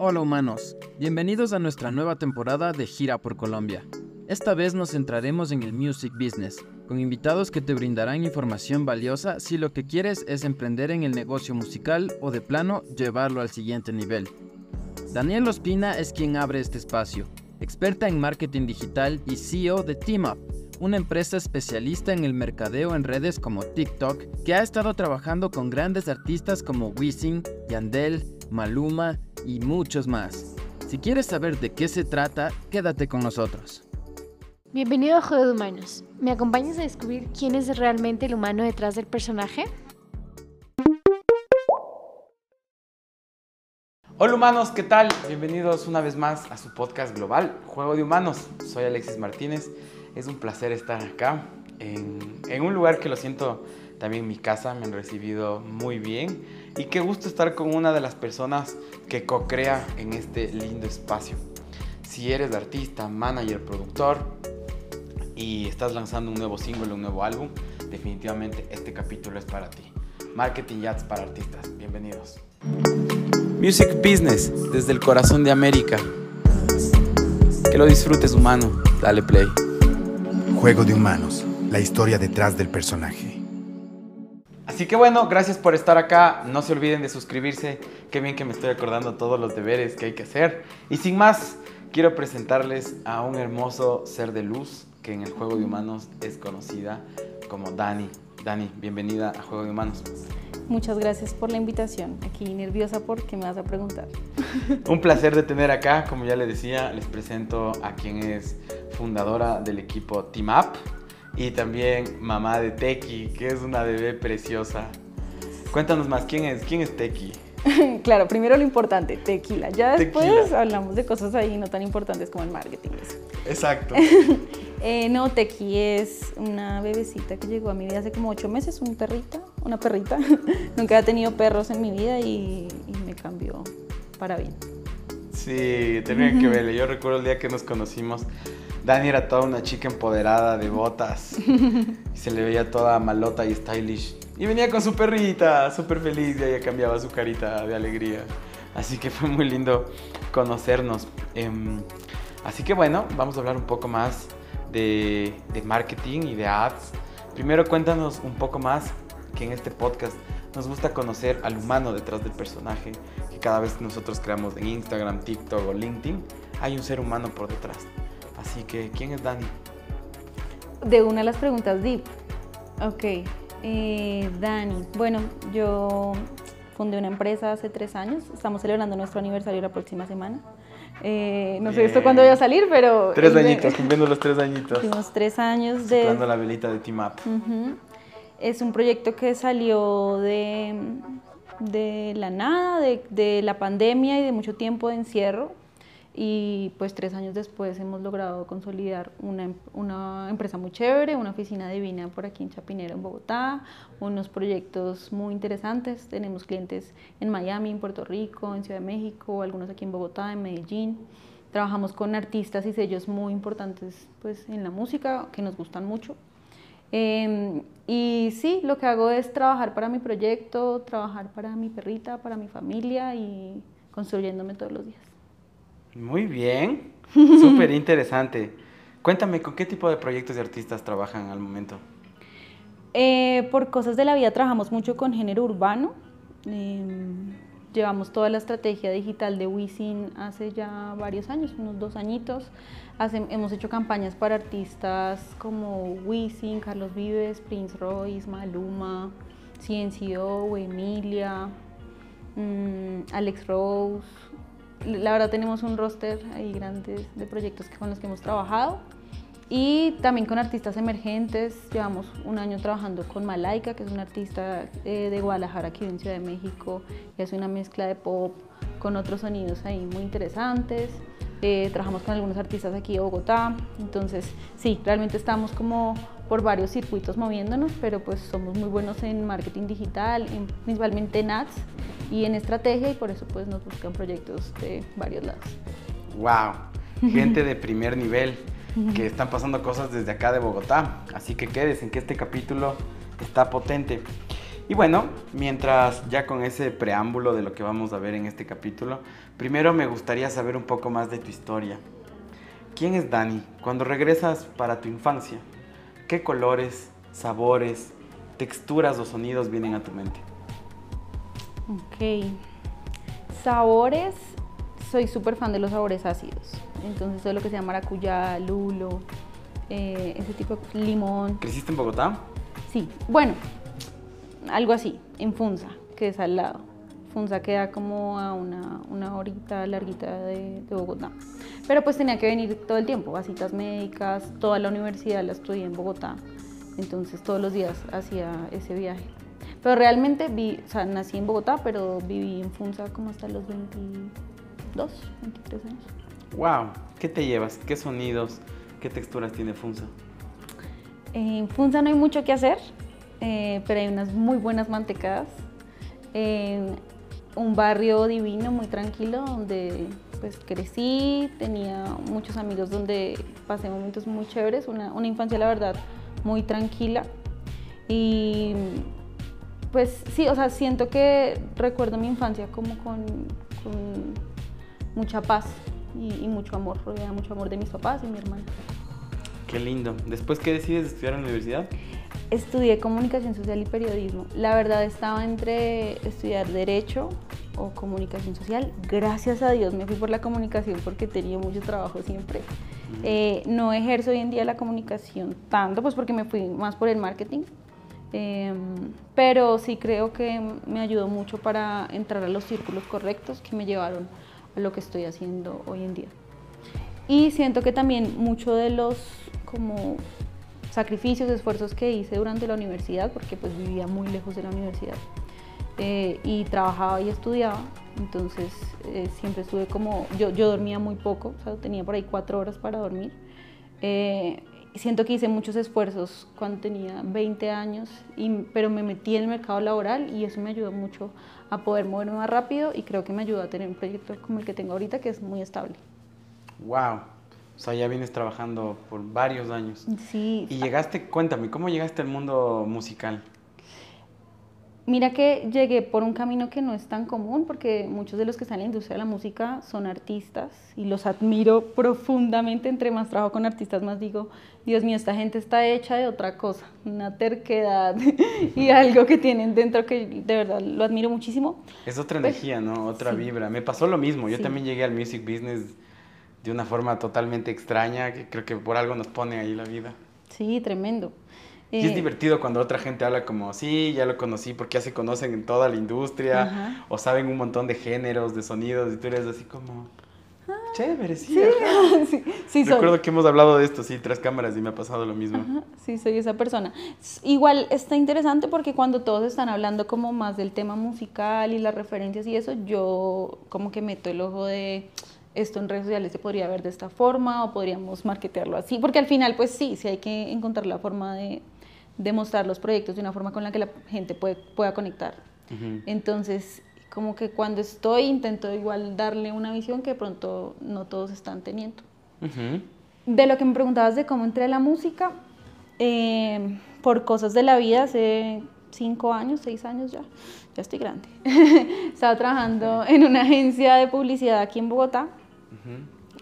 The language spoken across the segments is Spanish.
Hola humanos, bienvenidos a nuestra nueva temporada de Gira por Colombia. Esta vez nos centraremos en el music business, con invitados que te brindarán información valiosa si lo que quieres es emprender en el negocio musical o de plano llevarlo al siguiente nivel. Daniel Ospina es quien abre este espacio, experta en marketing digital y CEO de TeamUp, una empresa especialista en el mercadeo en redes como TikTok, que ha estado trabajando con grandes artistas como Wisin, Yandel, Maluma y muchos más. Si quieres saber de qué se trata, quédate con nosotros. Bienvenido a Juego de Humanos. ¿Me acompañas a descubrir quién es realmente el humano detrás del personaje? Hola humanos, ¿qué tal? Bienvenidos una vez más a su podcast global, Juego de Humanos. Soy Alexis Martínez. Es un placer estar acá, en, en un lugar que lo siento también mi casa, me han recibido muy bien y qué gusto estar con una de las personas que co-crea en este lindo espacio. Si eres artista, manager, productor y estás lanzando un nuevo single, un nuevo álbum, definitivamente este capítulo es para ti. Marketing Ads para artistas, bienvenidos. Music Business desde el corazón de América. Que lo disfrutes humano, dale play. Juego de Humanos, la historia detrás del personaje. Así que bueno, gracias por estar acá. No se olviden de suscribirse. Qué bien que me estoy acordando todos los deberes que hay que hacer. Y sin más, quiero presentarles a un hermoso ser de luz que en el juego de humanos es conocida como Dani. Dani, bienvenida a Juego de Humanos. Muchas gracias por la invitación. Aquí nerviosa porque me vas a preguntar. Un placer de tener acá. Como ya le decía, les presento a quien es fundadora del equipo Team Up y también mamá de Teki, que es una bebé preciosa. Cuéntanos más, ¿quién es, quién es Teki? claro, primero lo importante, tequila. Ya después hablamos de cosas ahí no tan importantes como el marketing. Exacto. eh, no, Teki es una bebecita que llegó a mi vida hace como ocho meses, una perrita, una perrita. Nunca había tenido perros en mi vida y, y me cambió para bien. Sí, tenía que verle. Yo recuerdo el día que nos conocimos. Dani era toda una chica empoderada de botas. y se le veía toda malota y stylish. Y venía con su perrita, súper feliz, y ella cambiaba su carita de alegría. Así que fue muy lindo conocernos. Em, así que bueno, vamos a hablar un poco más de, de marketing y de ads. Primero cuéntanos un poco más que en este podcast nos gusta conocer al humano detrás del personaje, que cada vez que nosotros creamos en Instagram, TikTok o LinkedIn, hay un ser humano por detrás. Así que, ¿quién es Dani? De una de las preguntas deep. Ok, eh, Dani. Bueno, yo fundé una empresa hace tres años. Estamos celebrando nuestro aniversario la próxima semana. Eh, no sé esto cuándo voy a salir, pero... Tres añitos, cumpliendo los tres añitos. Tuvimos tres años de... Soplando la velita de Team Up. Es un proyecto que salió de, de la nada, de, de la pandemia y de mucho tiempo de encierro y pues tres años después hemos logrado consolidar una, una, empresa muy chévere, una oficina divina por aquí en Chapinero, en Bogotá, unos proyectos muy interesantes. Tenemos clientes en Miami, en Puerto Rico, en Ciudad de México, algunos aquí en Bogotá, en Medellín. Trabajamos con artistas y sellos muy importantes pues, en la música que nos gustan mucho. Eh, y sí, lo que hago es trabajar para mi proyecto, trabajar para mi perrita, para mi familia y construyéndome todos los días. Muy bien, súper interesante. Cuéntame, ¿con qué tipo de proyectos de artistas trabajan al momento? Eh, por cosas de la vida trabajamos mucho con género urbano. Eh, llevamos toda la estrategia digital de Wisin hace ya varios años, unos dos añitos. Hace, hemos hecho campañas para artistas como Wisin, Carlos Vives, Prince Royce, Maluma, CNCO, Emilia, mmm, Alex Rose, la verdad tenemos un roster ahí grande de proyectos con los que hemos trabajado y también con artistas emergentes. Llevamos un año trabajando con Malaika, que es una artista eh, de Guadalajara aquí en Ciudad de México, que hace una mezcla de pop con otros sonidos ahí muy interesantes. Eh, trabajamos con algunos artistas aquí de Bogotá, entonces sí, realmente estamos como por varios circuitos moviéndonos, pero pues somos muy buenos en marketing digital, principalmente en ads y en estrategia y por eso pues nos buscan proyectos de varios lados. ¡Wow! Gente de primer nivel que están pasando cosas desde acá de Bogotá, así que quédense en que este capítulo está potente. Y bueno, mientras ya con ese preámbulo de lo que vamos a ver en este capítulo, primero me gustaría saber un poco más de tu historia. ¿Quién es Dani? Cuando regresas para tu infancia, ¿qué colores, sabores, texturas o sonidos vienen a tu mente? Ok. Sabores, soy súper fan de los sabores ácidos. Entonces todo lo que sea maracuyá, lulo, eh, ese tipo de limón. ¿Creciste en Bogotá? Sí, bueno, algo así, en Funza, que es al lado. Funza queda como a una, una horita larguita de, de Bogotá. Pero pues tenía que venir todo el tiempo, a citas médicas, toda la universidad la estudié en Bogotá. Entonces todos los días hacía ese viaje. Pero realmente vi, o sea, nací en Bogotá, pero viví en Funza como hasta los 22, 23 años. ¡Wow! ¿Qué te llevas? ¿Qué sonidos? ¿Qué texturas tiene Funza? En Funza no hay mucho que hacer, eh, pero hay unas muy buenas mantecadas. En un barrio divino, muy tranquilo, donde pues crecí, tenía muchos amigos donde pasé momentos muy chéveres, una, una infancia la verdad muy tranquila. Y pues sí, o sea, siento que recuerdo mi infancia como con, mucha paz y, y, mucho amor, rodeada mucho amor de mis papás y mi hermana. Qué lindo. ¿Después qué decides estudiar en la universidad? Estudié comunicación social y periodismo. La verdad estaba entre estudiar derecho o comunicación social. Gracias a Dios me fui por la comunicación porque tenía mucho trabajo siempre. Eh, no ejerzo hoy en día la comunicación tanto, pues porque me fui más por el marketing. Eh, pero sí creo que me ayudó mucho para entrar a los círculos correctos que me llevaron a lo que estoy haciendo hoy en día. Y siento que también mucho de los como sacrificios, esfuerzos que hice durante la universidad, porque pues vivía muy lejos de la universidad eh, y trabajaba y estudiaba, entonces eh, siempre estuve como, yo, yo dormía muy poco, o sea, tenía por ahí cuatro horas para dormir. Eh, siento que hice muchos esfuerzos cuando tenía 20 años, pero me metí en el mercado laboral y eso me ayudó mucho a poder moverme más rápido y creo que me ayudó a tener un proyecto como el que tengo ahorita que es muy estable. ¡Wow! O sea, ya vienes trabajando por varios años. Sí. Y llegaste, cuéntame, ¿cómo llegaste al mundo musical? Mira que llegué por un camino que no es tan común porque muchos de los que están en la industria de la música son artistas y los admiro profundamente. Entre más trabajo con artistas, más digo, Dios mío, esta gente está hecha de otra cosa, una terquedad y algo que tienen dentro que de verdad lo admiro muchísimo. Es otra energía, ¿no? Otra sí. vibra. Me pasó lo mismo. Yo Sí. también llegué al music business de una forma totalmente extraña, que creo que por algo nos pone ahí la vida. Sí, tremendo. Y es Eh, divertido cuando otra gente habla como, sí, ya lo conocí porque ya se conocen en toda la industria, Ajá. o saben un montón de géneros, de sonidos, y tú eres así como, chévere, sí. Ah. Sí, ajá". sí, sí soy. Recuerdo que hemos hablado de esto, sí, tras cámaras, y me ha pasado lo mismo. Ajá, Sí, soy esa persona. Igual está interesante porque cuando todos están hablando como más del tema musical y las referencias y eso, yo como que meto el ojo de esto en redes sociales se podría ver de esta forma o podríamos marketearlo así, porque al final pues sí, sí hay que encontrar la forma de, de mostrar los proyectos de una forma con la que la gente puede, pueda conectar. Ujú. Entonces, como que cuando estoy intento igual darle una visión que de pronto no todos están teniendo. Ujú. De lo que me preguntabas de cómo entré a la música, eh, por cosas de la vida, hace cinco años, seis años ya, ya estoy grande. Estaba trabajando en una agencia de publicidad aquí en Bogotá,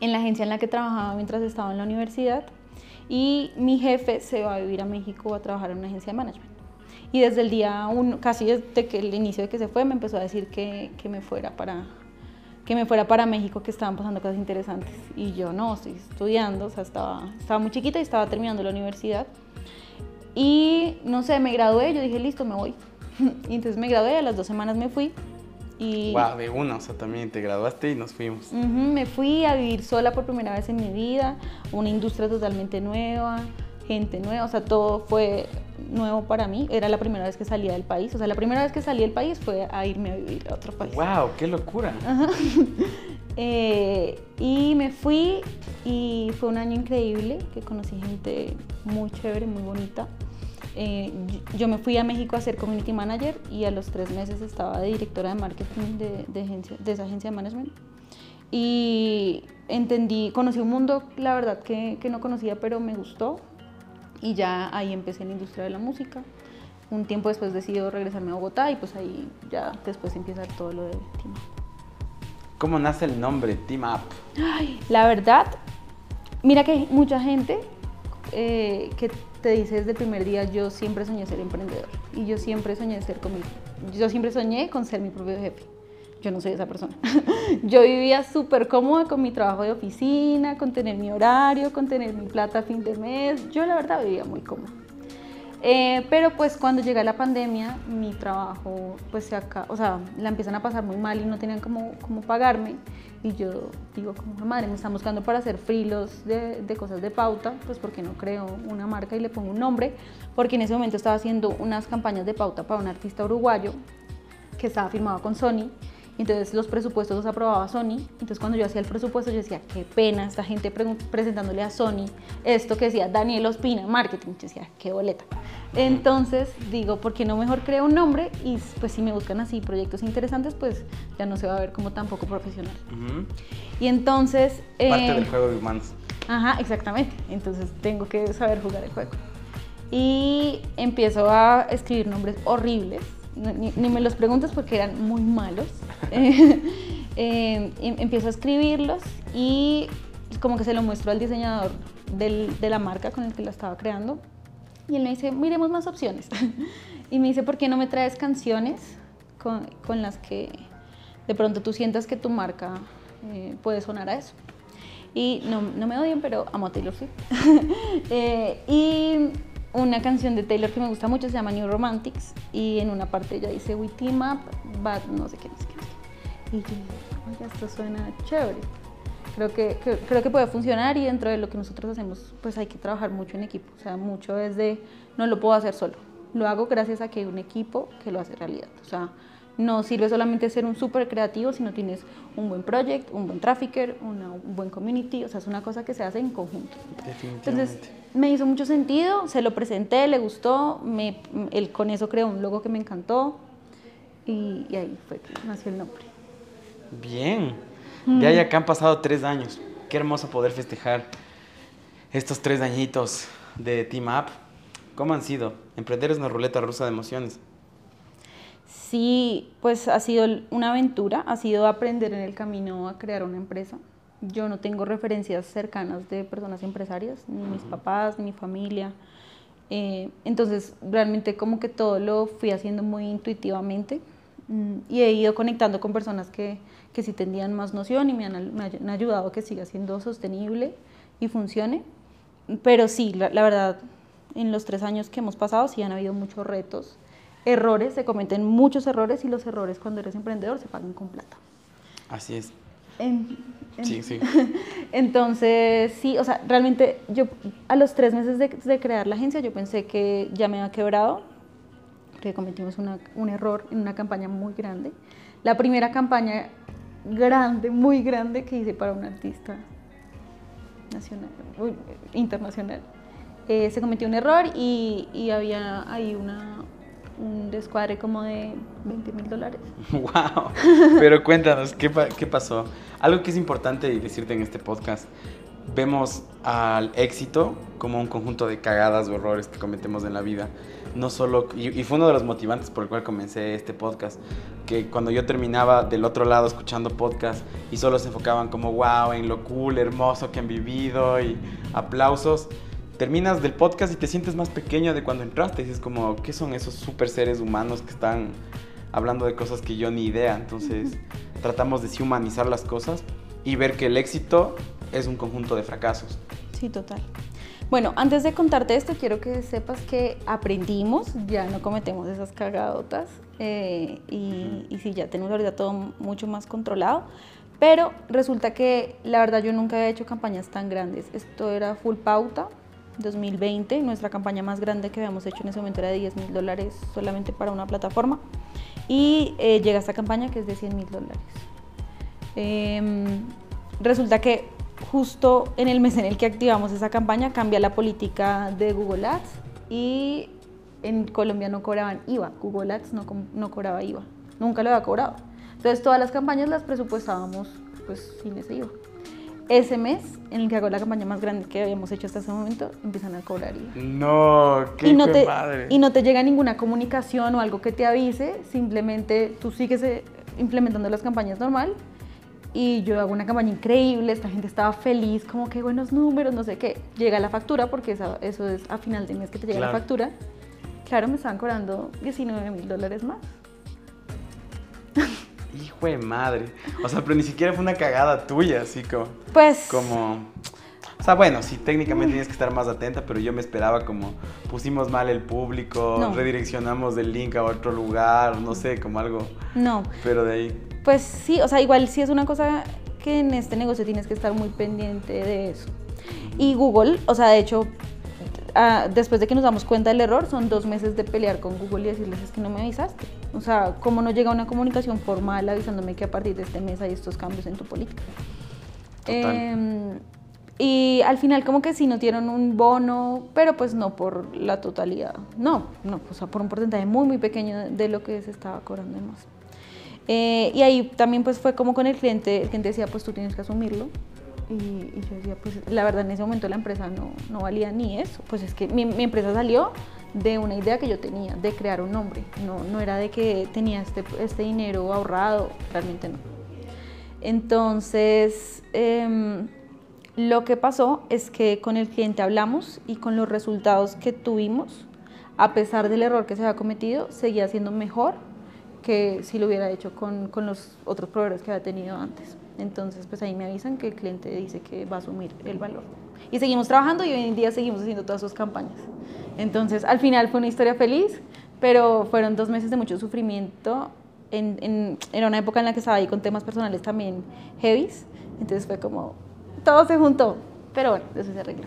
En la agencia en la que trabajaba mientras estaba en la universidad, y mi jefe se va a vivir a México a trabajar en una agencia de management. Y desde el día uno, casi desde que el inicio de que se fue, me empezó a decir que, que me fuera para que me fuera para México, que estaban pasando cosas interesantes. Y yo no, estoy estudiando, o sea, estaba, estaba muy chiquita y estaba terminando la universidad. Y no sé, me gradué, yo dije, listo, me voy. Y entonces me gradué, a las dos semanas me fui. Y Wow, de una, o sea, también te graduaste y nos fuimos. Me fui a vivir sola por primera vez en mi vida, una industria totalmente nueva, gente nueva, o sea, todo fue nuevo para mí. Era la primera vez que salía del país, o sea, la primera vez que salí del país fue a irme a vivir a otro país. Wow, qué locura. Eh, y me fui y fue un año increíble, que conocí gente muy chévere, muy bonita. Eh, yo- me fui a México a ser community manager y a los tres meses estaba de directora de marketing de, de agencia- de esa agencia de management. Y entendí, conocí un mundo, la verdad, que, que no conocía, pero me gustó. Y ya ahí empecé en la industria de la música. un tiempo después decido regresarme a Bogotá y pues ahí ya después empieza todo lo de Team Up. ¿Cómo nace el nombre Team Up? Ay, la verdad, mira que hay mucha gente eh, que te dice desde el primer día, yo siempre soñé ser emprendedor y yo siempre soñé ser conmigo. Yo siempre soñé con ser mi propio jefe. Yo no soy esa persona. yo vivía súper cómoda con mi trabajo de oficina, con tener mi horario, con tener mi plata a fin de mes. Yo la verdad vivía muy cómoda. Eh, pero pues cuando llega la pandemia, mi trabajo, pues se acá, o sea, la empiezan a pasar muy mal y no tenían cómo, cómo pagarme. Y yo digo, como madre, me están buscando para hacer frilos de, de, cosas de pauta, pues porque no creo una marca y le pongo un nombre, porque en ese momento estaba haciendo unas campañas de pauta para un artista uruguayo que estaba firmado con Sony entonces los presupuestos los aprobaba Sony. Entonces cuando yo hacía el presupuesto yo decía, qué pena esta gente presentándole a Sony esto que decía Daniel Ospina, marketing. Yo decía, qué boleta. Entonces digo, ¿por qué no mejor creo un nombre? Y pues si me buscan así proyectos interesantes, pues ya no se va a ver como tampoco profesional. Y entonces... Parte del eh, juego de humanos. Ajá, exactamente. Entonces tengo que saber jugar el juego. Y empiezo a escribir nombres horribles ni, me los preguntes porque eran muy malos. Eh, em, empiezo a escribirlos y como que se lo muestro al diseñador de la marca con el que la estaba creando. Y él me dice, miremos más opciones. y me dice, ¿por qué no me traes canciones con, con las que de pronto tú sientas que tu marca eh, puede sonar a eso? Y no, no, me odien, pero amo a Taylor Swift. eh, y una canción de Taylor que me gusta mucho, se llama New Romantics, y en una parte ella dice We team up, but no sé qué, no sé qué. Y yo oye, esto suena chévere. Creo que, creo que puede funcionar y dentro de lo que nosotros hacemos, pues hay que trabajar mucho en equipo. O sea, mucho es de, no lo puedo hacer solo. Lo hago gracias a que hay un equipo que lo hace realidad. O sea, no sirve solamente ser un súper creativo, sino tienes un buen project, un buen trafficker, un buen community, o sea, es una cosa que se hace en conjunto. Entonces, me hizo mucho sentido, se lo presenté, le gustó, me, él con eso creó un logo que me encantó y, ahí fue que nació el nombre. Bien, ya ya que han pasado tres años, qué hermoso poder festejar estos tres añitos de Team Up. ¿Cómo han sido? Emprender es una ruleta rusa de emociones. Sí, pues ha sido una aventura, ha sido aprender en el camino a crear una empresa. Yo no tengo referencias cercanas de personas empresarias, ni mis papás, ni mi familia. Eh, entonces, realmente como que todo lo fui haciendo muy intuitivamente mm, y he ido conectando con personas que, que sí tendrían más noción y me han, me han, ayudado a que siga siendo sostenible y funcione. Pero sí, la, la verdad, en los tres años que hemos pasado sí han habido muchos retos errores, se cometen muchos errores y los errores cuando eres emprendedor se pagan con plata. Así es. sí, sí. Entonces, sí, o sea, realmente yo a los tres meses de, crear la agencia yo pensé que ya me había quebrado, porque cometimos un error en una campaña muy grande. La primera campaña grande, muy grande que hice para un artista nacional, internacional. Eh, se cometió un error y, y había ahí una, un descuadre como de 20 mil dólares. ¡Wow! Pero cuéntanos, ¿qué, ¿qué pasó? Algo que es importante decirte en este podcast. Vemos al éxito como un conjunto de cagadas o errores que cometemos en la vida. No solo, y, fue uno de los motivantes por el cual comencé este podcast, que cuando yo terminaba del otro lado escuchando podcast y solo se enfocaban como wow en lo cool, hermoso que han vivido y aplausos, terminas del podcast y te sientes más pequeño de cuando entraste. Y es como, ¿qué son esos super seres humanos que están hablando de cosas que yo ni idea? Entonces, tratamos de humanizar las cosas y ver que el éxito es un conjunto de fracasos. Sí, total. Bueno, antes de contarte esto, quiero que sepas que aprendimos, ya no cometemos esas cagadotas eh, y, y sí, ya tenemos ahorita todo mucho más controlado. Pero resulta que la verdad yo nunca había hecho campañas tan grandes. Esto era full pauta, 2020. Nuestra campaña más grande que habíamos hecho en ese momento era de 10 mil dólares solamente para una plataforma. Y eh, llega esta campaña que es de 100 mil dólares. Em, resulta que justo en el mes en el que activamos esa campaña cambia la política de Google Ads y en Colombia no cobraban IVA. Google Ads no, no cobraba IVA. Nunca lo había cobrado. Entonces todas las campañas las presupuestábamos pues sin ese IVA. ese mes, en el que hago la campaña más grande que habíamos hecho hasta ese momento, empiezan a cobrar IVA. No, qué y no, te, madre. y no te llega ninguna comunicación o algo que te avise, simplemente tú sigues eh, implementando las campañas normal y yo hago una campaña increíble, esta gente estaba feliz, como que buenos números, no sé qué. Llega la factura, porque eso es a final de mes que te llega Claro. la factura. Claro, me estaban cobrando 19 mil dólares más. Hijo de madre. O sea, pero ni siquiera fue una cagada tuya, así como. Pues, como o sea, bueno, sí, técnicamente tienes que estar más atenta, pero yo me esperaba como pusimos mal el público, No. redireccionamos el link a otro lugar, no sé, como algo, no. pero de ahí. Pues sí, o sea, igual sí es una cosa que en este negocio tienes que estar muy pendiente de eso. Y Google, o sea, de hecho, ah, después de que nos damos cuenta del error, son dos meses de pelear con Google y decirles es que no me avisaste. O sea, ¿cómo no llega una comunicación formal avisándome que a partir de este mes hay estos cambios en tu política? Total. Em, y al final como que sí nos dieron un bono, pero pues no por la totalidad. No, no, o sea, por un porcentaje muy, muy pequeño de lo que se estaba cobrando de más. Eh, y ahí también pues fue como con el cliente, el cliente decía, pues tú tienes que asumirlo. Y, yo decía, pues la verdad en ese momento la empresa no, no valía ni eso. Pues es que mi, mi empresa salió de una idea que yo tenía, de crear un nombre. No, no era de que tenía este, este dinero ahorrado, realmente no. Entonces, em, lo que pasó es que con el cliente hablamos y con los resultados que tuvimos, a pesar del error que se había cometido, seguía siendo mejor que si lo hubiera hecho con, con los otros proveedores que había tenido antes. Entonces, pues ahí me avisan que el cliente dice que va a asumir el valor. Y seguimos trabajando y hoy en día seguimos haciendo todas sus campañas. Entonces, al final fue una historia feliz, pero fueron dos meses de mucho sufrimiento. En, en- era una época en la que estaba ahí con temas personales también heavies. Entonces fue como, todo se juntó. Pero bueno, eso se arregla.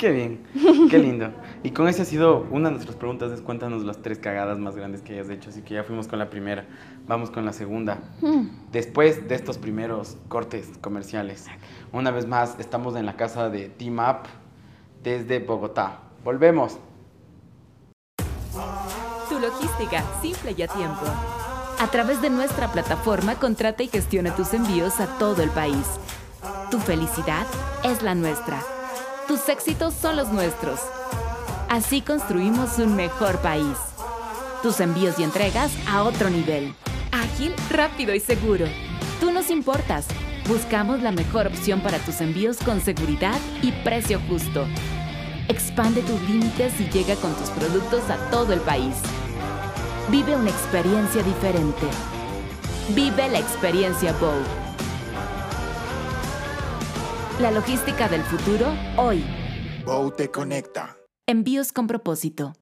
Qué bien, qué lindo. Y con esa ha sido una de nuestras preguntas, es cuéntanos las tres cagadas más grandes que hayas hecho, así que ya fuimos con la primera, vamos con la segunda. Después de estos primeros cortes comerciales, una vez más estamos en la casa de Team Up desde Bogotá. Volvemos. Tu logística, simple y a tiempo. A través de nuestra plataforma, contrata y gestiona tus envíos a todo el país. Tu felicidad es la nuestra. Tus éxitos son los nuestros. Así construimos un mejor país. Tus envíos y entregas a otro nivel. Ágil, rápido y seguro. Tú nos importas. Buscamos la mejor opción para tus envíos con seguridad y precio justo. Expande tus límites y llega con tus productos a todo el país. Vive una experiencia diferente. Vive la experiencia Bow. La logística del futuro hoy. Bow te conecta. Envíos con propósito.